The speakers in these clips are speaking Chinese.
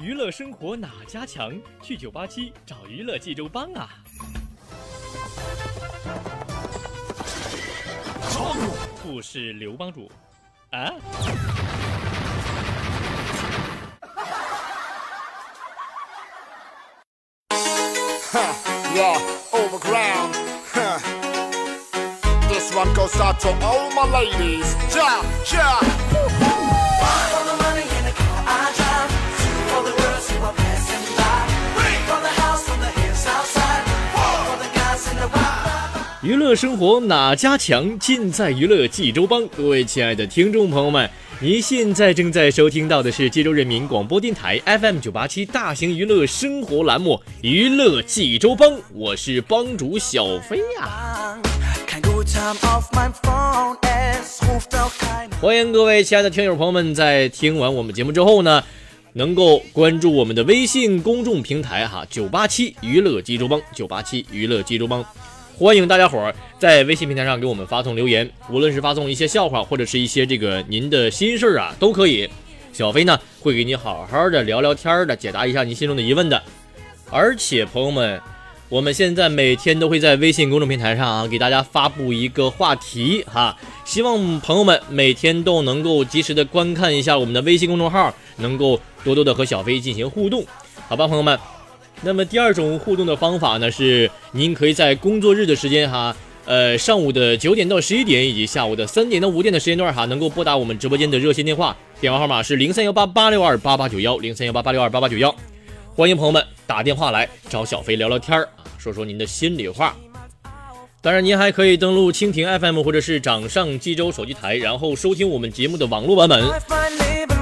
娱乐生活哪家强？去九八七找娱乐济州帮啊！不是刘帮主啊？Yeah, overground. Huh. This one goes out to all my ladies. Ja, ja. 娱乐生活哪家强？尽在娱乐济州帮。各位亲爱的听众朋友们，您现在正在收听到的是济州人民广播电台 FM 九八七大型娱乐生活栏目《娱乐济州帮》，我是帮主小飞呀.欢迎各位亲爱的听友朋友们，在听完我们节目之后呢，能够关注我们的微信公众平台哈，九八七娱乐济州帮，九八七娱乐济州帮。欢迎大家伙儿在微信平台上给我们发送留言，无论是发送一些笑话，或者是一些这个您的心事儿啊，都可以。小飞呢会给你好好的聊聊天的，解答一下您心中的疑问的。而且朋友们，我们现在每天都会在微信公众平台上啊，给大家发布一个话题哈，希望朋友们每天都能够及时的观看一下我们的微信公众号，能够多多的和小飞进行互动，好吧，朋友们。那么第二种互动的方法呢，是您可以在工作日的时间哈，呃，上午的九点到十一点，以及下午的三点到五点的时间段哈，能够拨打我们直播间的热线电话，电话号码是零三幺八八六二八八九幺零三幺八八六二八八九幺，欢迎朋友们打电话来找小飞聊聊天儿啊，说说您的心里话。当然，您还可以登录蜻蜓 FM 或者是掌上济州手机台，然后收听我们节目的网络版本。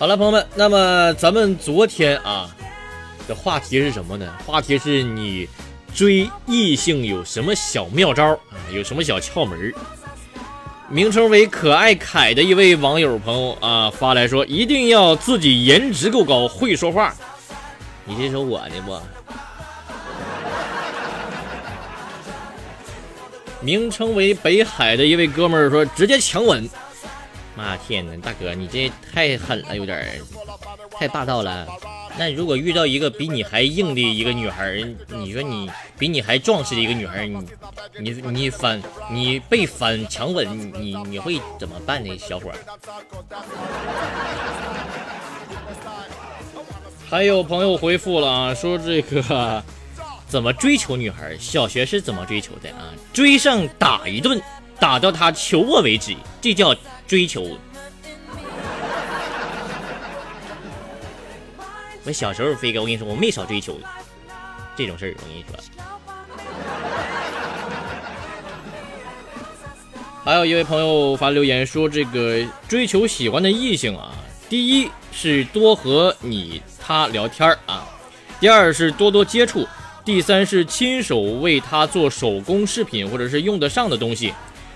好了，朋友们，那么咱们昨天啊的话题是什么呢？话题是你追异性有什么小妙招啊？有什么小窍门？名称为可爱凯的一位网友朋友啊发来说，一定要自己颜值够高，会说话。你是说我呢不？名称为北海的一位哥们儿说，直接强吻。妈天呐，大哥，你这太狠了，有点太霸道了。那如果遇到一个比你还硬的一个女孩，你说你比你还壮实的一个女孩，你你你反你被反强吻，你你会怎么办呢，小伙？还有朋友回复了啊，说这个怎么追求女孩？小学是怎么追求的啊？追上打一顿，打到她求我为止，这叫追求。我小时候飞哥，我跟你说，我没少追求这种事儿。我跟你说，还有一位朋友发留言说，这个追求喜欢的异性啊，第一是多和你他聊天啊，第二是多多接触，第三是亲手为他做手工饰品或者是用得上的东西，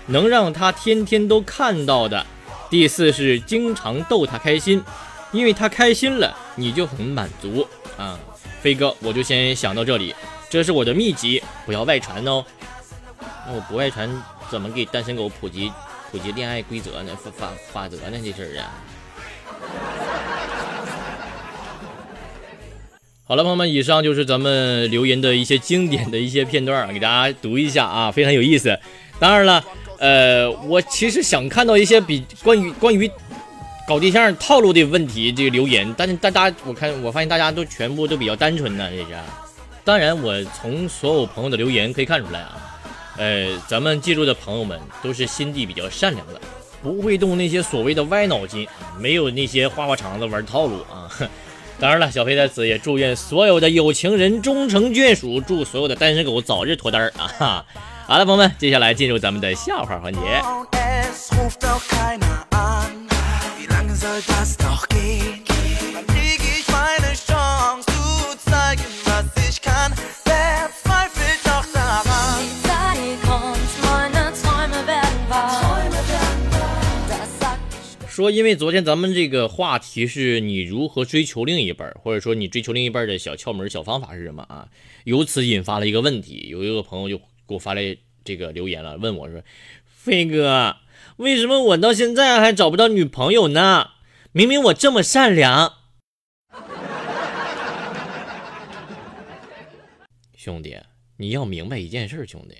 能让他天天都看到的。第四是经常逗他开心，因为他开心了，你就很满足啊。飞哥，我就先想到这里，这是我的秘籍，不要外传哦。那我不外传，怎么给单身狗普及普及恋爱规则呢？法法法则呢？这事儿啊。好了，朋友们，以上就是咱们留言的一些经典的一些片段，给大家读一下啊，非常有意思。当然了，呃，我其实想看到一些比关于关于搞对象套路的问题这个留言，但是大家我看我发现大家都全部都比较单纯呢，这是。当然，我从所有朋友的留言可以看出来啊，呃，咱们记住的朋友们都是心地比较善良的，不会动那些所谓的歪脑筋，没有那些花花肠子玩套路啊。当然了，小飞在此也祝愿所有的有情人终成眷属，祝所有的单身狗早日脱单儿啊！好了朋友们接下来进入咱们的笑话环节。说因为昨天咱们这个话题是你如何追求另一半或者说你追求另一半的小窍门小方法是什么啊？由此引发了一个问题有一个朋友就给我发来这个留言了，问我说：“飞哥，为什么我到现在还找不到女朋友呢？明明我这么善良。”兄弟，你要明白一件事，兄弟，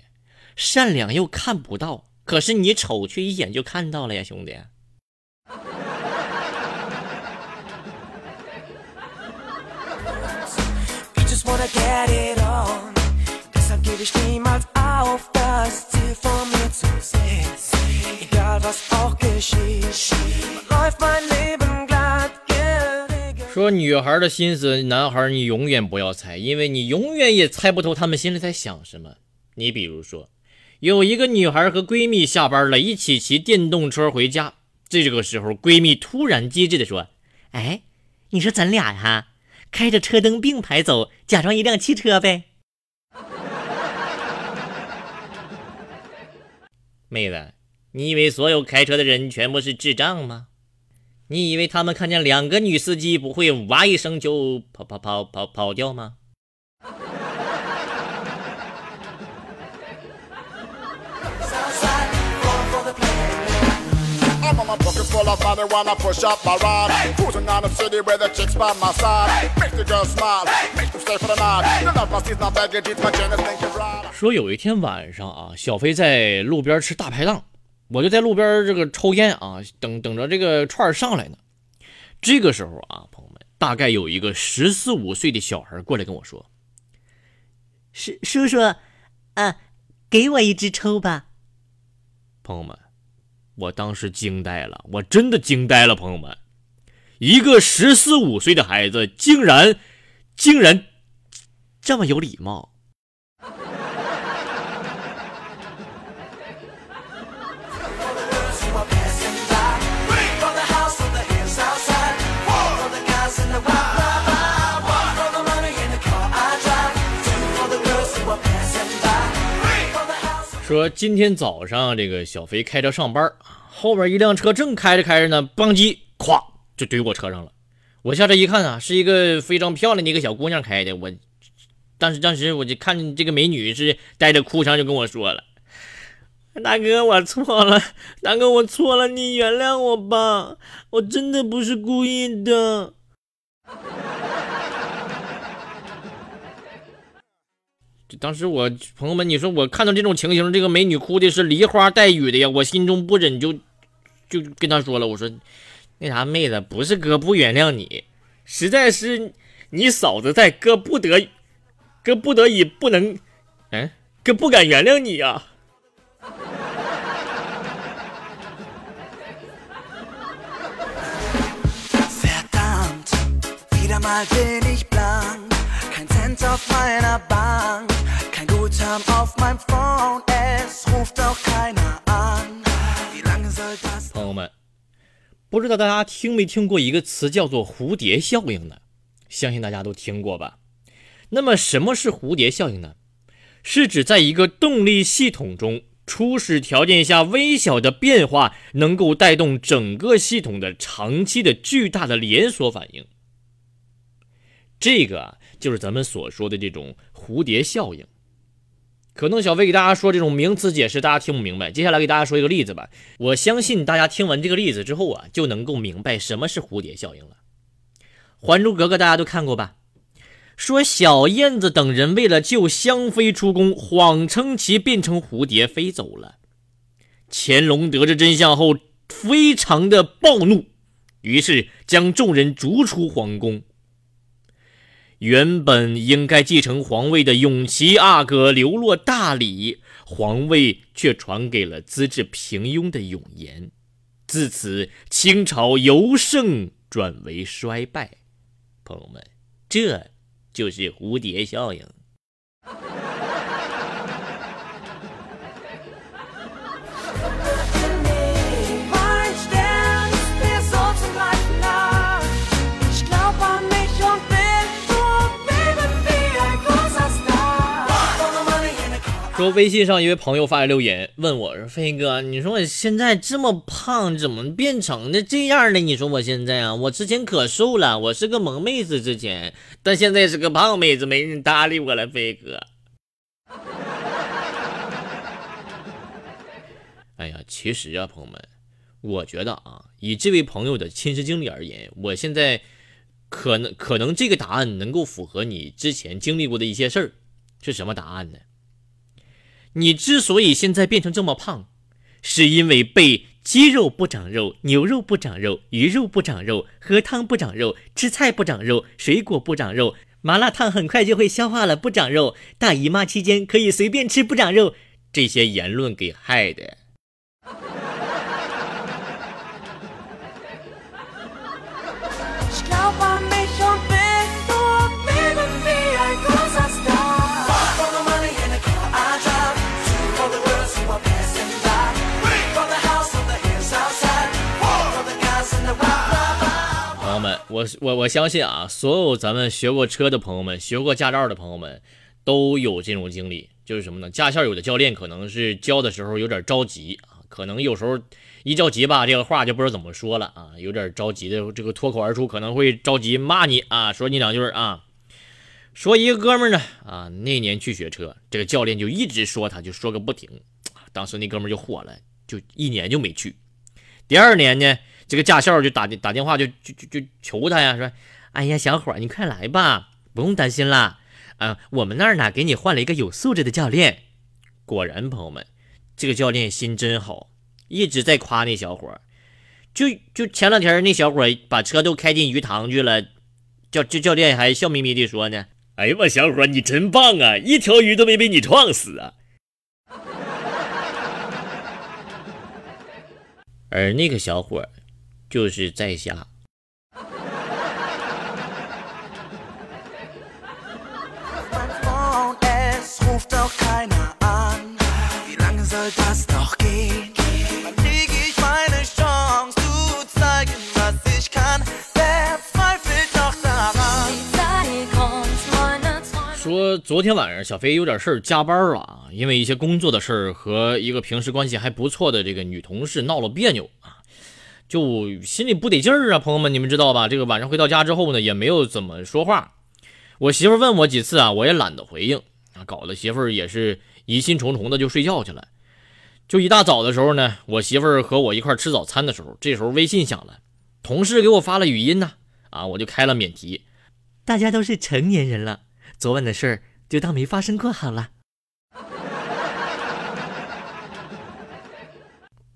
善良又看不到，可是你丑却一眼就看到了呀，兄弟。Get it on. 说女孩的心思男孩你永远不要猜因为你永远也猜不透他们心里在想什么。你比如说有一个女孩和闺蜜下班了一起骑电动车回家这个时候闺蜜突然机智的说哎你说咱俩哈开着车灯并排走假装一辆汽车呗。妹子，你以为所有开车的人全部是智障吗？你以为他们看见两个女司机不会哇一声就跑跑跑跑跑掉吗？On my pockets full of marijuana, push up my rod. Cruising on the city with the chicks by my side. Makes the girls smile, makes them stay for the night. The love must is not baggage, it's my Janice thinking right. 说有一天晚上啊，小飞在路边吃大排档，我就在路边这个抽烟啊，等等着这个串儿上来呢。这个时候啊，朋友们，大概有一个十四五岁的小孩过来跟我说：“叔叔叔，啊，给我一支抽吧。”朋友们，我当时惊呆了，我真的惊呆了，朋友们，一个十四五岁的孩子竟然竟然这么有礼貌。说今天早上这个小飞开车上班，后边一辆车正开着开着呢，邦叽，咵就怼我车上了。我下车一看啊，是一个非常漂亮的一个小姑娘开的。我当时当时我就看见这个美女是带着哭腔就跟我说了：“大哥，我错了，大哥我错了，你原谅我吧，我真的不是故意的。”当时我朋友们，你说我看到这种情形，这个美女哭的是梨花带雨的呀，我心中不忍就就跟她说了，我说那啥妹子，不是哥不原谅你，实在是你嫂子在，哥不得哥不得已不能，嗯，哥不敢原谅你呀、Verdammt, wieder mal bin ich blank. Kein Cent auf meiner Bank, 朋友们，不知道大家听没听过一个词叫做蝴蝶效应呢？相信大家都听过吧？那么什么是蝴蝶效应呢？是指在一个动力系统中，初始条件下微小的变化能够带动整个系统的长期的巨大的连锁反应。这个啊，就是咱们所说的这种蝴蝶效应。可能小飞给大家说这种名词解释，大家听不明白。接下来给大家说一个例子吧。我相信大家听完这个例子之后啊，就能够明白什么是蝴蝶效应了。《还珠格格》大家都看过吧？说小燕子等人为了救香妃出宫，谎称其变成蝴蝶飞走了。乾隆得知真相后，非常的暴怒，于是将众人逐出皇宫。原本应该继承皇位的永琪阿哥流落大理，皇位却传给了资质平庸的永琰。自此，清朝由盛转为衰败。朋友们，这就是蝴蝶效应。说微信上一位朋友发来留言问我说：“飞哥，你说我现在这么胖，怎么变成的这样的？你说我现在啊，我之前可瘦了，我是个萌妹子之前，但现在是个胖妹子，没人搭理我了，飞哥。”哎呀，其实啊，朋友们，我觉得啊，以这位朋友的亲身经历而言，我现在可能可能这个答案能够符合你之前经历过的一些事儿，是什么答案呢？你之所以现在变成这么胖，是因为被鸡肉不长肉、牛肉不长肉、鱼肉不长肉、喝汤不长肉、吃菜不长肉、水果不长肉、麻辣烫很快就会消化了不长肉、大姨妈期间可以随便吃不长肉这些言论给害的。我我我相信啊，所有咱们学过车的朋友们，学过驾照的朋友们，都有这种经历，就是什么呢？驾校有的教练可能是教的时候有点着急啊，可能有时候一着急吧，这个话就不知道怎么说了啊，有点着急的，这个脱口而出可能会着急骂你啊，说你两句啊。说一个哥们呢啊，那年去学车，这个教练就一直说他，就说个不停，当时那哥们就火了，就一年就没去。第二年呢，这个驾校就打电打电话就就就就求他呀，说：“哎呀，小伙儿，你快来吧，不用担心啦，啊，我们那儿呢给你换了一个有素质的教练。”果然，朋友们，这个教练心真好，一直在夸那小伙儿。就就前两天那小伙儿把车都开进鱼塘去了，教这教练还笑眯眯地说呢：“哎呀妈，小伙儿你真棒啊，一条鱼都没被你撞死啊！” 而那个小伙儿就是在下。说昨天晚上小飞有点事儿加班了啊因为一些工作的事儿和一个平时关系还不错的这个女同事闹了别扭啊。就心里不得劲儿啊。朋友们，你们知道吧？这个晚上回到家之后呢，也没有怎么说话。我媳妇问我几次啊，我也懒得回应啊，搞得媳妇儿也是疑心重重的就睡觉去了。就一大早的时候呢，我媳妇儿和我一块吃早餐的时候，这时候微信响了，同事给我发了语音呢，啊，我就开了免提。大家都是成年人了，昨晚的事儿就当没发生过好了。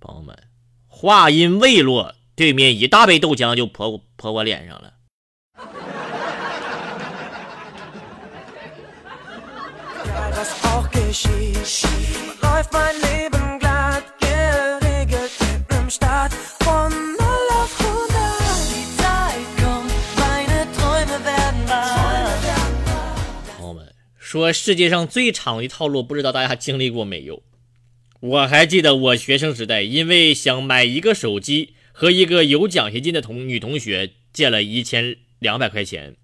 朋友们，话音未落，对面一大杯豆浆就泼泼我脸上了。朋友们，说世界上最长的套路，不知道大家经历过没有？我还记得我学生时代，因为想买一个手机，和一个有奖学金的同女同学借了一千两百块钱。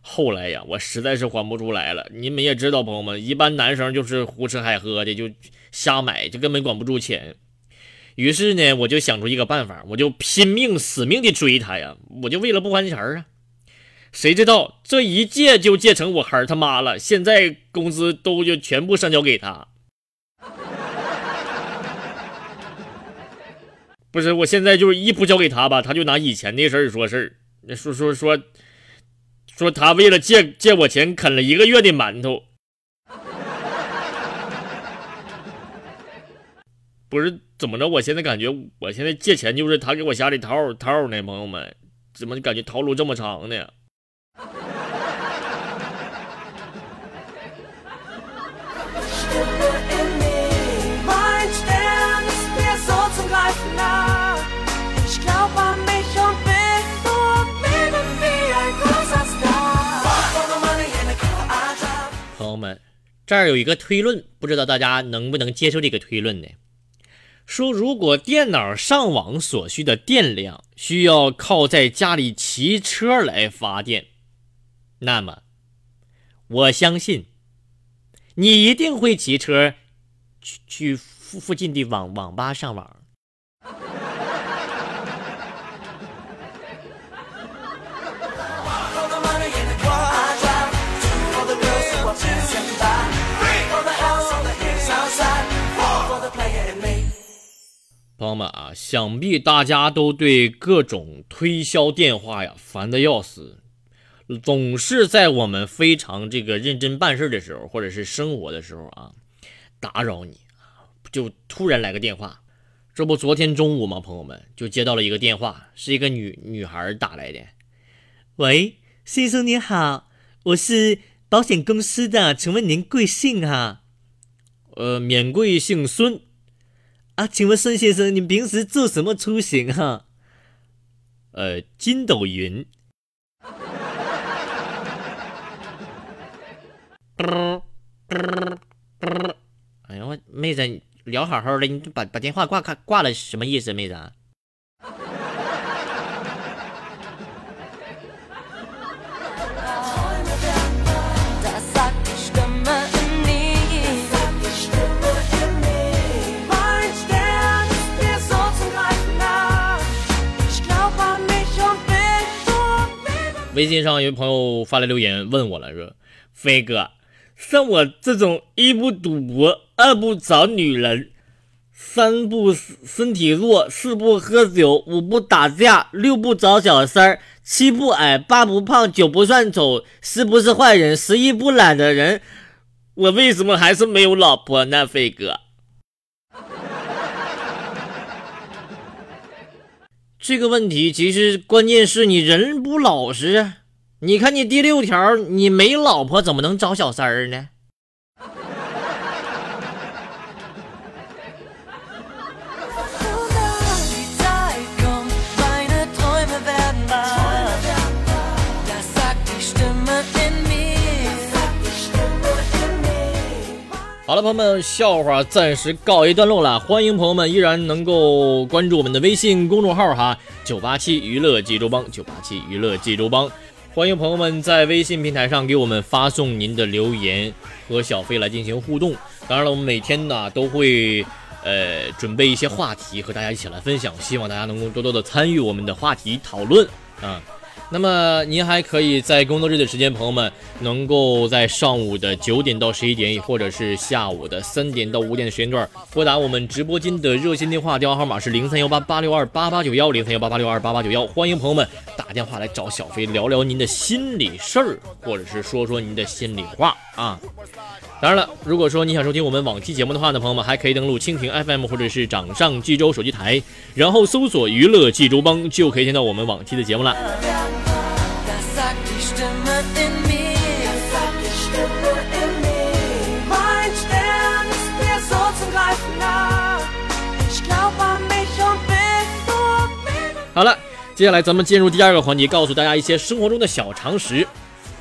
后来呀，我实在是还不出来了。你们也知道，朋友们，一般男生就是胡吃海喝的，就瞎买，就根本管不住钱。于是呢，我就想出一个办法，我就拼命死命的追她呀，我就为了不还钱啊。谁知道这一借就借成我孩儿他妈了，现在工资都就全部上交给他。不是，我现在就是一不交给他吧，他就拿以前的事儿说事儿，说说说说他为了借借我钱啃了一个月的馒头。不是怎么着？我现在感觉我现在借钱就是他给我下的套套呢，朋友们，怎么感觉套路这么长呢？这儿有一个推论，不知道大家能不能接受这个推论呢？说如果电脑上网所需的电量需要靠在家里骑车来发电，那么我相信你一定会骑车去去附附近的网网吧上网。朋友们啊，想必大家都对各种推销电话呀烦的要死，总是在我们非常这个认真办事的时候，或者是生活的时候啊，打扰你啊，就突然来个电话。这不，昨天中午嘛，朋友们就接到了一个电话，是一个女女孩打来的。喂，先生你好，我是保险公司的，请问您贵姓哈？呃，免贵姓孙。啊，请问孙先生，你平时做什么出行啊？呃，筋斗云。哎呀，我妹子聊好好的，你把把电话挂挂挂了，什么意思，妹子？微信上有朋友发来留言问我了，说：“飞哥，像我这种一不赌博，二不找女人，三不身体弱，四不喝酒，五不打架，六不找小三儿，七不矮，八不胖，九不算丑，十不是坏人，十一不懒的人，我为什么还是没有老婆呢？飞哥。”这个问题其实关键是你人不老实！你看你第六条，你没老婆怎么能找小三儿呢？好了，朋友们，笑话暂时告一段落了。欢迎朋友们依然能够关注我们的微信公众号哈，九八七娱乐济州帮，九八七娱乐济州帮。欢迎朋友们在微信平台上给我们发送您的留言和小飞来进行互动。当然了，我们每天呢都会呃准备一些话题和大家一起来分享，希望大家能够多多的参与我们的话题讨论啊。那么您还可以在工作日的时间，朋友们能够在上午的九点到十一点，或者是下午的三点到五点的时间段，拨打我们直播间的热线电话，电话号码是零三幺八八六二八八九幺零三幺八八六二八八九幺。欢迎朋友们打电话来找小飞聊聊您的心里事儿，或者是说说您的心里话啊。当然了，如果说你想收听我们往期节目的话呢，朋友们还可以登录蜻蜓 FM 或者是掌上济州手机台，然后搜索娱乐济州帮，就可以听到我们往期的节目了。好了，接下来咱们进入第二个环节，告诉大家一些生活中的小常识。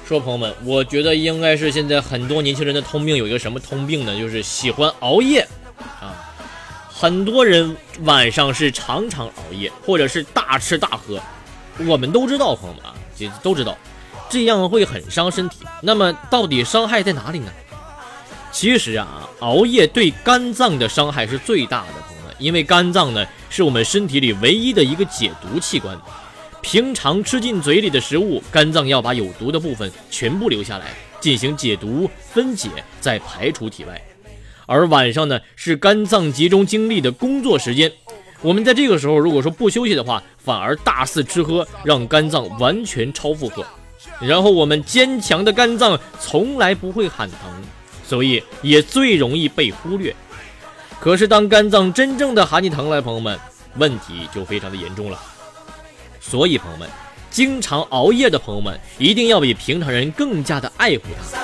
说朋友们，我觉得应该是现在很多年轻人的通病，有一个什么通病呢？就是喜欢熬夜啊。很多人晚上是常常熬夜，或者是大吃大喝。我们都知道，朋友们啊，这都知道，这样会很伤身体。那么，到底伤害在哪里呢？其实啊，熬夜对肝脏的伤害是最大的，因为肝脏呢。是我们身体里唯一的一个解毒器官。平常吃进嘴里的食物，肝脏要把有毒的部分全部留下来进行解毒分解，再排出体外。而晚上呢，是肝脏集中精力的工作时间。我们在这个时候如果说不休息的话，反而大肆吃喝，让肝脏完全超负荷。然后我们坚强的肝脏从来不会喊疼，所以也最容易被忽略。可是，当肝脏真正的喊你疼来，朋友们，问题就非常的严重了。所以，朋友们，经常熬夜的朋友们，一定要比平常人更加的爱护它。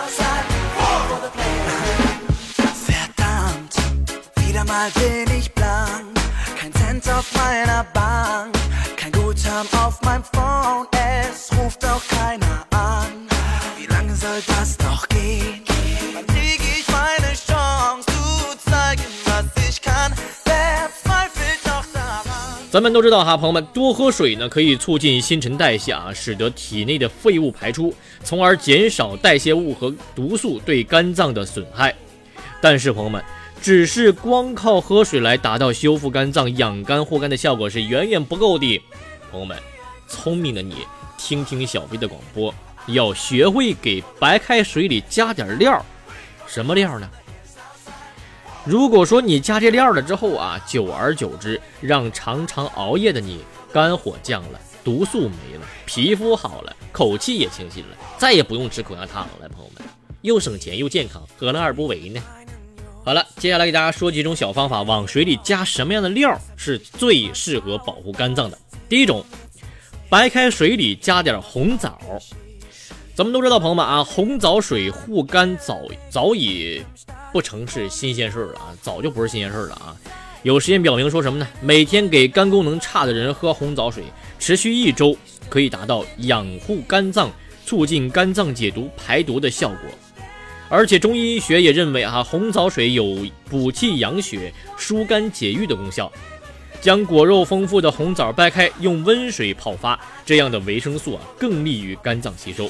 咱们都知道哈，朋友们多喝水呢，可以促进新陈代谢啊，使得体内的废物排出，从而减少代谢物和毒素对肝脏的损害。但是朋友们，只是光靠喝水来达到修复肝脏、养肝护肝的效果是远远不够的。朋友们，聪明的你，听听小飞的广播，要学会给白开水里加点料。什么料呢？如果说你加这料了之后啊，久而久之，让常常熬夜的你肝火降了，毒素没了，皮肤好了，口气也清新了，再也不用吃口香糖了。朋友们，又省钱又健康，何乐而不为呢？好了，接下来给大家说几种小方法，往水里加什么样的料是最适合保护肝脏的。第一种，白开水里加点红枣。咱们都知道，朋友们啊，红枣水护肝早早已不成是新鲜事儿了啊，早就不是新鲜事儿了啊。有实验表明说什么呢？每天给肝功能差的人喝红枣水，持续一周，可以达到养护肝脏、促进肝脏解毒排毒的效果。而且中医学也认为啊，红枣水有补气养血、疏肝解郁的功效。将果肉丰富的红枣掰开，用温水泡发，这样的维生素啊，更利于肝脏吸收。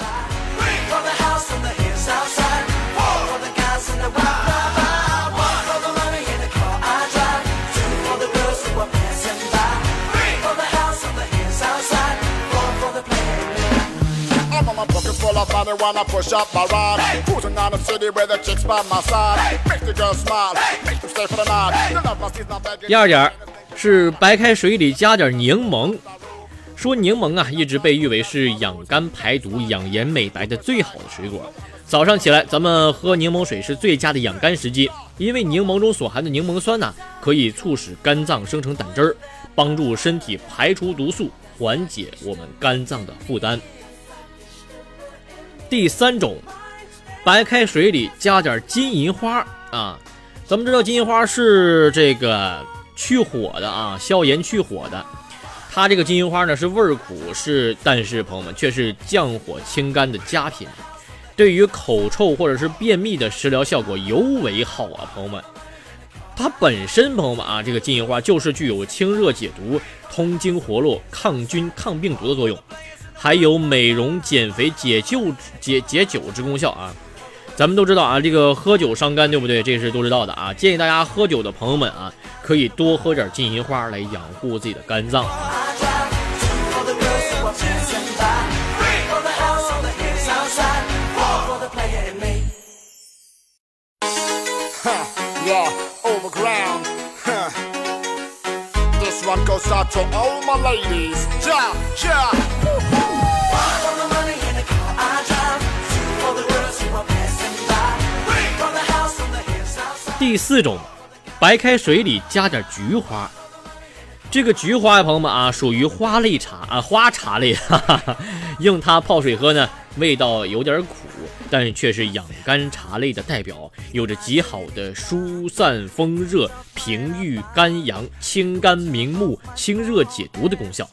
Pocket full of money when I push up my ride. Cruising on the city with the chicks by my side. Makes the girls smile, makes them stay for the night. The love must is not bad. 第二点儿是白开水里加点柠檬。说柠檬啊，一直被誉为是养肝排毒、养颜美白的最好的水果。早上起来，咱们喝柠檬水是最佳的养肝时机，因为柠檬中所含的柠檬酸呢、可以促使肝脏生成胆汁儿，帮助身体排除毒素，缓解我们肝脏的负担。第三种，白开水里加点金银花啊。咱们知道金银花是这个去火的啊，消炎去火的。它这个金银花呢是味苦，是但是朋友们却是降火清肝的佳品，对于口臭或者是便秘的食疗效果尤为好啊，朋友们。它本身朋友们啊，这个金银花就是具有清热解毒、通经活络、抗菌抗病毒的作用，还有美容、减肥、解救、解解酒之功效啊。咱们都知道啊，这个喝酒伤肝，对不对？这是都知道的啊。建议大家喝酒的朋友们啊，可以多喝点金银花来养护自己的肝脏。第四种，白开水里加点菊花。这个菊花呀，朋友们啊，属于花类茶啊，花茶类，哈哈哈。用它泡水喝呢，味道有点苦，但却是养肝茶类的代表，有着极好的疏散风热、平郁肝阳、清肝明目、清热解毒的功效。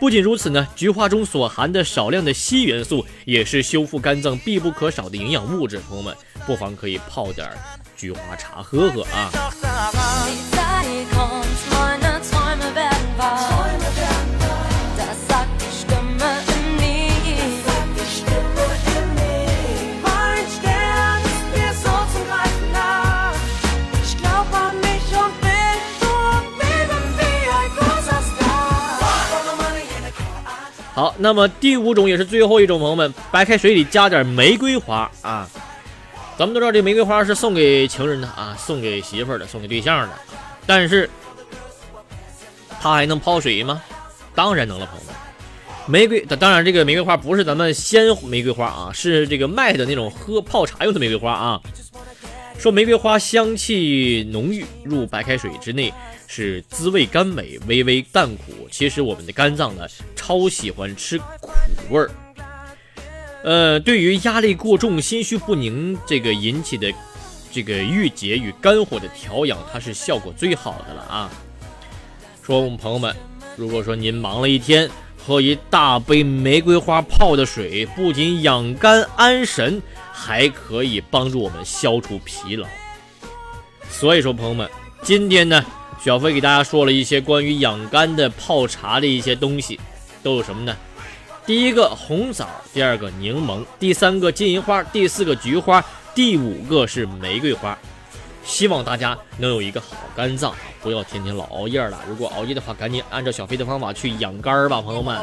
不仅如此呢，菊花中所含的少量的硒元素也是修复肝脏必不可少的营养物质。朋友们，不妨可以泡点菊花茶喝喝啊。好，那么第五种也是最后一种，朋友们，白开水里加点玫瑰花啊。咱们都知道这玫瑰花是送给情人的啊，送给媳妇儿的，送给对象的。但是它还能泡水吗？当然能了，朋友们。玫瑰，当然这个玫瑰花不是咱们鲜玫瑰花啊，是这个卖的那种喝泡茶用的玫瑰花啊。说玫瑰花香气浓郁，入白开水之内是滋味甘美，微微淡苦。其实我们的肝脏呢，超喜欢吃苦味儿。呃，对于压力过重、心绪不宁这个引起的这个郁结与肝火的调养，它是效果最好的了啊。说我们朋友们，如果说您忙了一天，喝一大杯玫瑰花泡的水，不仅养肝安神，还可以帮助我们消除疲劳。所以说，朋友们，今天呢，小飞给大家说了一些关于养肝的泡茶的一些东西，都有什么呢？第一个红枣，第二个柠檬，第三个金银花，第四个菊花，第五个是玫瑰花。希望大家能有一个好肝脏，不要天天老熬夜了。如果熬夜的话，赶紧按照小飞的方法去养肝儿吧，朋友们。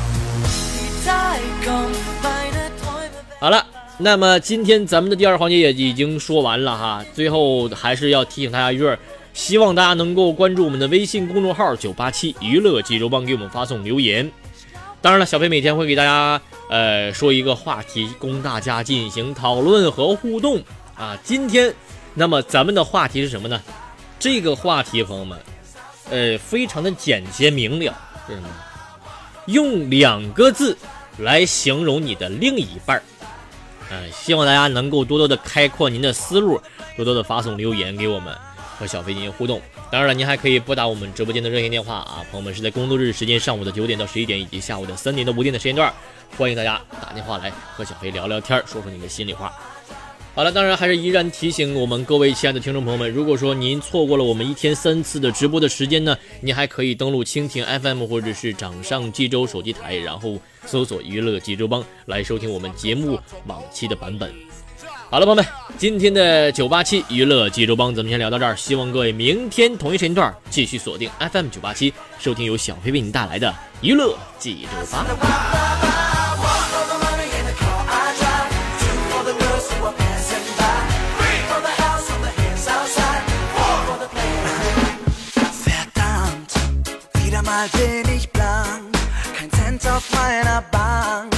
好了，那么今天咱们的第二环节也已经说完了哈。最后还是要提醒大家一句，希望大家能够关注我们的微信公众号“九八七娱乐济州帮”，给我们发送留言。当然了，小飞每天会给大家呃说一个话题，供大家进行讨论和互动啊。今天，那么咱们的话题是什么呢？这个话题，朋友们，呃，非常的简洁明了，是什么？用两个字来形容你的另一半儿。嗯，希望大家能够多多的开阔您的思路，多多的发送留言给我们，和小飞进行互动。当然了，您还可以拨打我们直播间的热线电话啊，朋友们是在工作日时间上午的九点到十一点，以及下午的三点到五点的时间段，欢迎大家打电话来和小飞聊聊天，说说你的心里话。好了，当然还是依然提醒我们各位亲爱的听众朋友们，如果说您错过了我们一天三次的直播的时间呢，您还可以登录蜻蜓 FM 或者是掌上济州手机台，然后搜索“娱乐济州帮”来收听我们节目往期的版本。好了，朋友们，今天的九八七娱乐济州帮咱们先聊到这儿，希望各位明天同一时间段继续锁定 FM 九八七，收听由小飞为您带来的娱乐济州帮。Wieder mal bin ich blank. Kein Cent auf meiner Bank,